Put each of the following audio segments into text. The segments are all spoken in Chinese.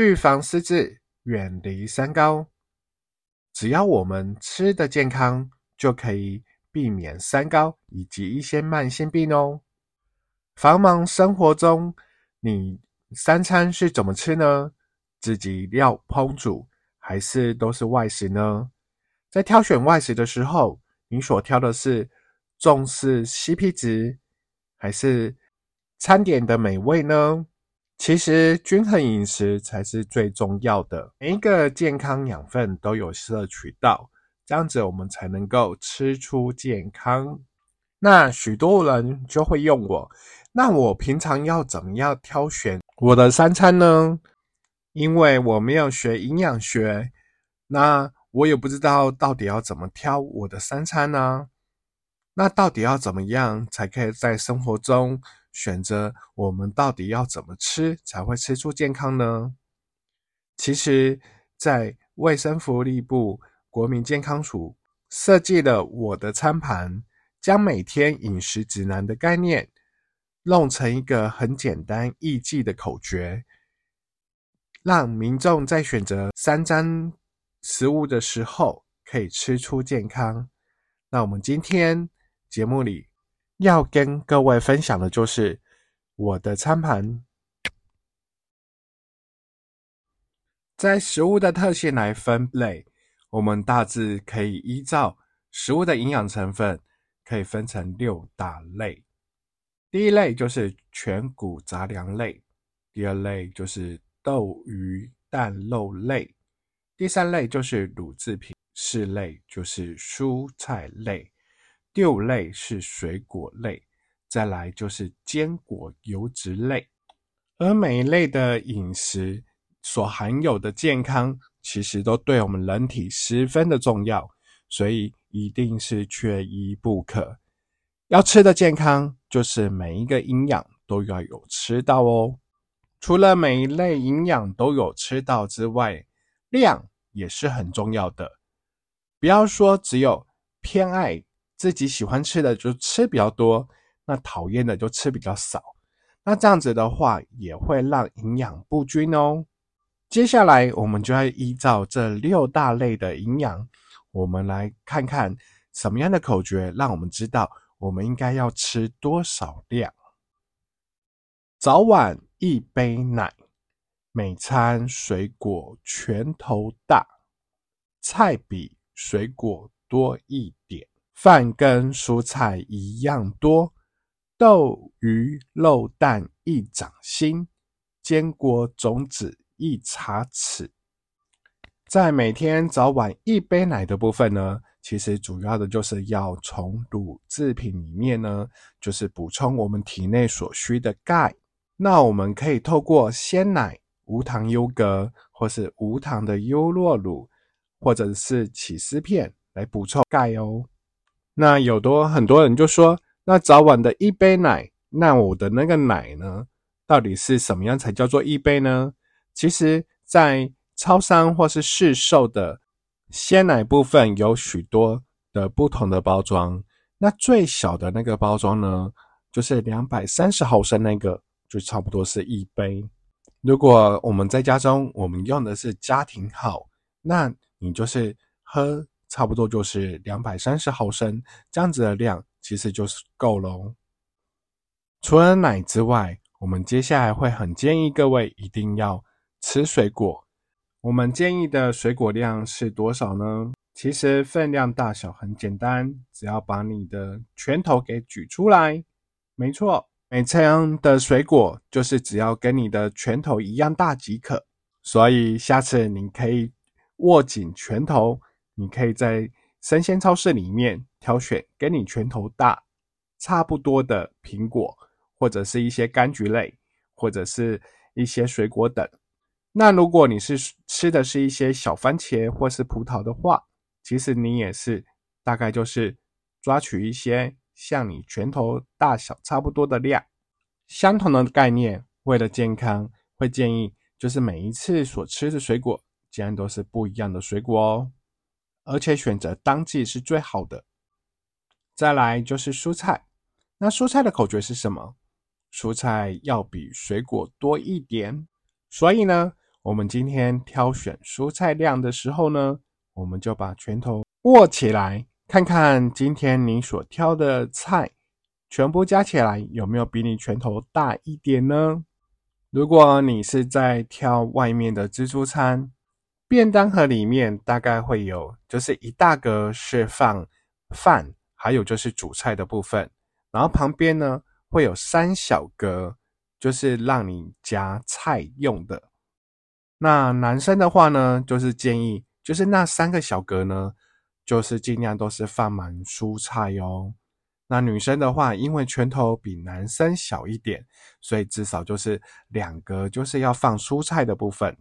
预防失智，远离三高。只要我们吃的健康，就可以避免三高以及一些慢性病哦。繁忙生活中，你三餐是怎么吃呢？自己要烹煮，还是都是外食呢？在挑选外食的时候，你所挑的是重视 CP 值，还是餐点的美味呢？其实均衡饮食才是最重要的，每一个健康养分都有摄取到，这样子我们才能够吃出健康。那许多人就会用我，那我平常要怎么样挑选我的三餐呢？因为我没有学营养学，那我也不知道到底要怎么挑我的三餐呢？那到底要怎么样才可以在生活中？选择我们到底要怎么吃才会吃出健康呢？其实，在卫生福利部国民健康署设计了我的餐盘，将每天饮食指南的概念弄成一个很简单易记的口诀，让民众在选择三餐食物的时候可以吃出健康。那我们今天节目里。要跟各位分享的就是我的餐盘，在食物的特性来分类，我们大致可以依照食物的营养成分，可以分成六大类。第一类就是全谷杂粮类，第二类就是豆鱼蛋肉类，第三类就是乳制品，四类就是蔬菜类。第五类是水果类，再来就是坚果油脂类，而每一类的饮食所含有的健康，其实都对我们人体十分的重要，所以一定是缺一不可。要吃的健康，就是每一个营养都要有吃到哦。除了每一类营养都有吃到之外，量也是很重要的。不要说只有偏爱。自己喜欢吃的就吃比较多，那讨厌的就吃比较少。那这样子的话，也会让营养不均哦。接下来，我们就要依照这六大类的营养，我们来看看什么样的口诀，让我们知道我们应该要吃多少量。早晚一杯奶，每餐水果拳头大，菜比水果多一点。饭跟蔬菜一样多，豆鱼肉蛋一掌心，坚果种子一茶匙。在每天早晚一杯奶的部分呢，其实主要的就是要从乳制品里面呢，就是补充我们体内所需的钙。那我们可以透过鲜奶、无糖优格，或是无糖的优酪乳，或者是起司片来补充钙哦。那有多很多人就说，那早晚的一杯奶，那我的那个奶呢，到底是什么样才叫做一杯呢？其实，在超商或是市售的鲜奶部分，有许多的不同的包装。那最小的那个包装呢，就是两百三十毫升那个，就差不多是一杯。如果我们在家中，我们用的是家庭号，那你就是喝。差不多就是两百三十毫升这样子的量，其实就是够喽。除了奶之外，我们接下来会很建议各位一定要吃水果。我们建议的水果量是多少呢？其实分量大小很简单，只要把你的拳头给举出来，没错，每餐的水果就是只要跟你的拳头一样大即可。所以下次你可以握紧拳头，你可以在生鲜超市里面挑选跟你拳头大差不多的苹果，或者是一些柑橘类，或者是一些水果等。那如果你是吃的是一些小番茄或是葡萄的话，其实你也是大概就是抓取一些像你拳头大小差不多的量，相同的概念。为了健康，会建议就是每一次所吃的水果，既然都是不一样的水果哦，而且选择当季是最好的。再来就是蔬菜，那蔬菜的口诀是什么？蔬菜要比水果多一点。所以呢，我们今天挑选蔬菜量的时候呢。我们就把拳头握起来，看看今天你所挑的菜全部加起来有没有比你拳头大一点呢？如果你是在挑外面的自助餐，便当盒里面大概会有，就是一大格是放饭，还有就是主菜的部分，然后旁边呢会有三小格，就是让你夹菜用的。那男生的话呢，就是建议。就是那三个小格呢，就是尽量都是放满蔬菜哦。那女生的话，因为拳头比男生小一点，所以至少就是两格，就是要放蔬菜的部分。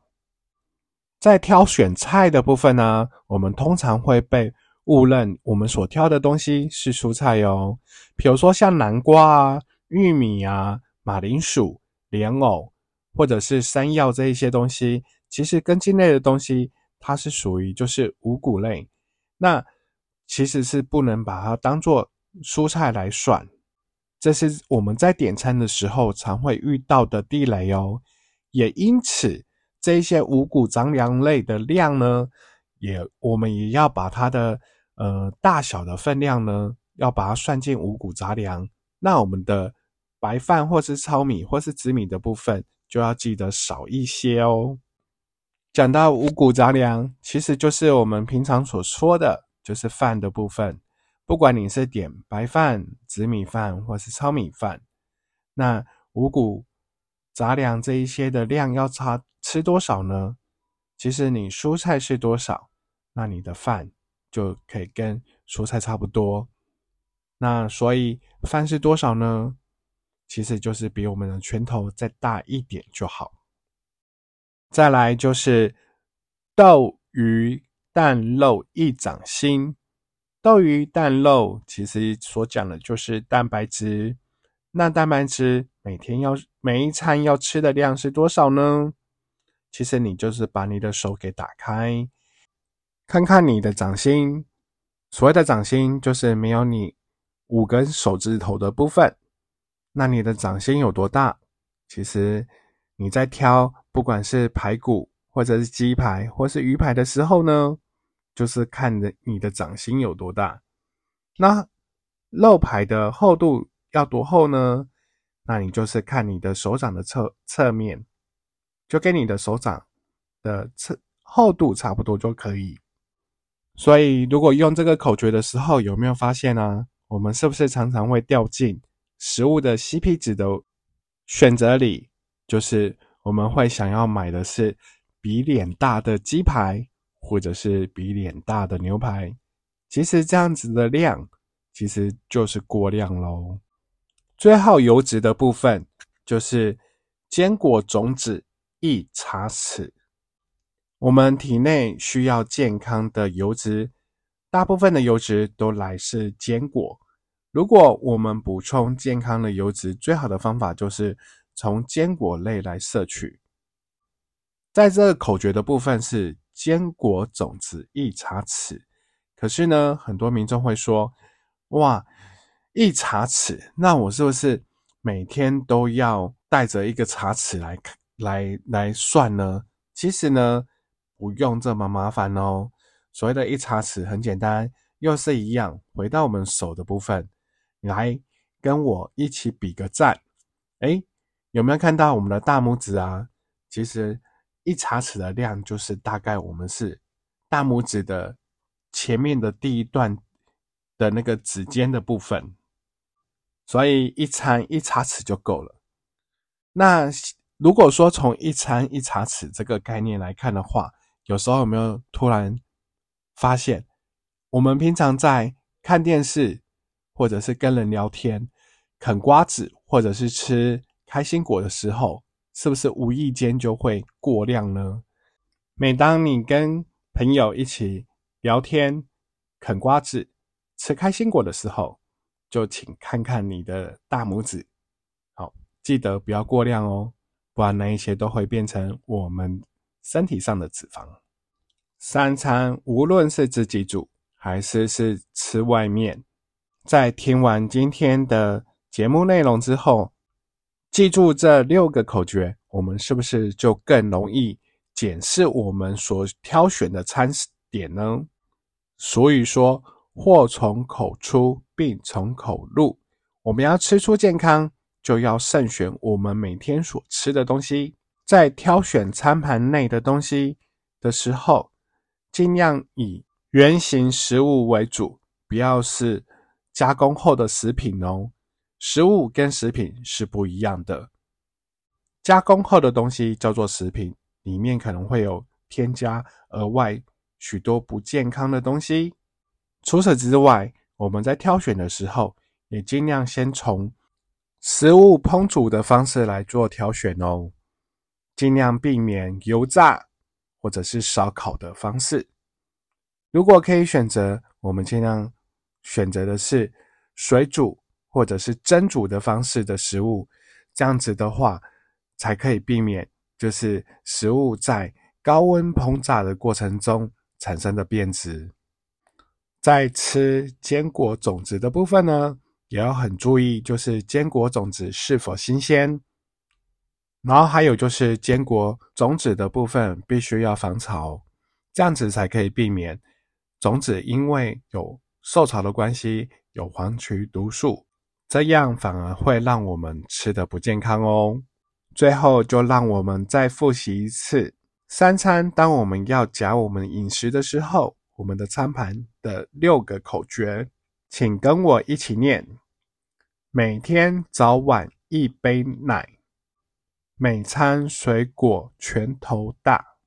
在挑选菜的部分呢，我们通常会被误认我们所挑的东西是蔬菜哦。比如说像南瓜啊、玉米啊、马铃薯、莲藕，或者是山药这一些东西，其实根茎类的东西。它是属于就是五谷类，那其实是不能把它当做蔬菜来算，这是我们在点餐的时候常会遇到的地雷哦。也因此，这些五谷杂粮类的量呢，也我们也要把它的呃大小的分量呢，要把它算进五谷杂粮。那我们的白饭或是糙米或是紫米的部分，就要记得少一些哦。讲到五谷杂粮，其实就是我们平常所说的，就是饭的部分。不管你是点白饭、紫米饭或是糙米饭，那五谷杂粮这一些的量要差吃多少呢？其实你蔬菜是多少，那你的饭就可以跟蔬菜差不多。那所以饭是多少呢？其实就是比我们的拳头再大一点就好。再来就是豆鱼蛋肉一掌心，豆鱼蛋肉其实所讲的就是蛋白质。那蛋白质每天要每一餐要吃的量是多少呢？其实你就是把你的手给打开，看看你的掌心。所谓的掌心就是没有你五根手指头的部分。那你的掌心有多大？其实你在挑。不管是排骨，或者是鸡排，或是鱼排的时候呢，就是看着你的掌心有多大。那肉排的厚度要多厚呢？那你就是看你的手掌的侧侧面，就跟你的手掌的侧厚度差不多就可以。所以，如果用这个口诀的时候，有没有发现呢？我们是不是常常会掉进食物的 CP 值的选择里？就是。我们会想要买的是比脸大的鸡排，或者是比脸大的牛排。其实这样子的量，其实就是过量喽。最后油脂的部分，就是坚果种子一茶匙。我们体内需要健康的油脂，大部分的油脂都来自坚果。如果我们补充健康的油脂，最好的方法就是。从坚果类来摄取，在这个口诀的部分是坚果种子一茶匙。可是呢，很多民众会说：“哇，一茶匙，那我是不是每天都要带着一个茶匙来来来算呢？”其实呢，不用这么麻烦哦。所谓的一茶匙很简单，又是一样，回到我们手的部分，来跟我一起比个赞，哎。有没有看到我们的大拇指啊？其实一茶匙的量就是大概我们是大拇指的前面的第一段的那个指尖的部分，所以一餐一茶匙就够了。那如果说从一餐一茶匙这个概念来看的话，有时候有没有突然发现，我们平常在看电视或者是跟人聊天、啃瓜子或者是吃。开心果的时候，是不是无意间就会过量呢？每当你跟朋友一起聊天、啃瓜子、吃开心果的时候，就请看看你的大拇指，好，记得不要过量哦，不然那一些都会变成我们身体上的脂肪。三餐无论是自己煮还是是吃外面，在听完今天的节目内容之后。记住这六个口诀，我们是不是就更容易检视我们所挑选的餐点呢？所以说，祸从口出，病从口入。我们要吃出健康，就要慎选我们每天所吃的东西。在挑选餐盘内的东西的时候，尽量以原形食物为主，不要是加工后的食品哦。食物跟食品是不一样的，加工后的东西叫做食品，里面可能会有添加额外许多不健康的东西。除此之外，我们在挑选的时候，也尽量先从食物烹煮的方式来做挑选哦，尽量避免油炸或者是烧烤的方式。如果可以选择，我们尽量选择的是水煮。或者是蒸煮的方式的食物，这样子的话，才可以避免就是食物在高温烹炸的过程中产生的变质。在吃坚果种子的部分呢，也要很注意，就是坚果种子是否新鲜。然后还有就是坚果种子的部分必须要防潮，这样子才可以避免种子因为有受潮的关系有黄曲毒素。这样反而会让我们吃的不健康哦。最后，就让我们再复习一次三餐。当我们要夹我们饮食的时候，我们的餐盘的六个口诀，请跟我一起念：每天早晚一杯奶，每餐水果拳头大，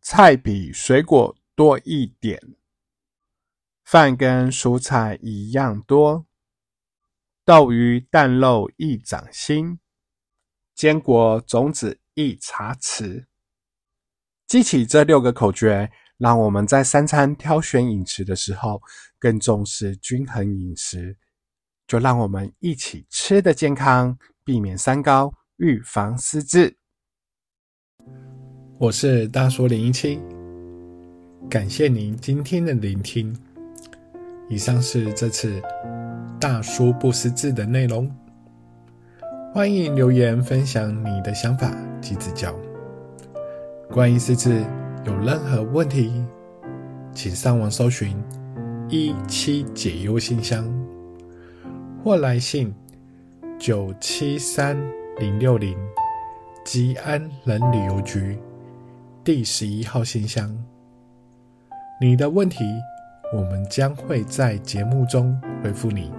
菜比水果多一点，饭跟蔬菜一样多。豆鱼蛋肉一掌心，坚果种子一茶匙。记起这六个口诀，让我们在三餐挑选饮食的时候更重视均衡饮食。就让我们一起吃的健康，避免三高，预防失智。我是大叔零一七，感谢您今天的聆听。以上是这次。大叔不识字的内容，欢迎留言分享你的想法及指教。关于识字有任何问题，请上网搜寻一七解忧信箱，或来信九七三零六零吉安人旅游局第十一号信箱。你的问题，我们将会在节目中回复你。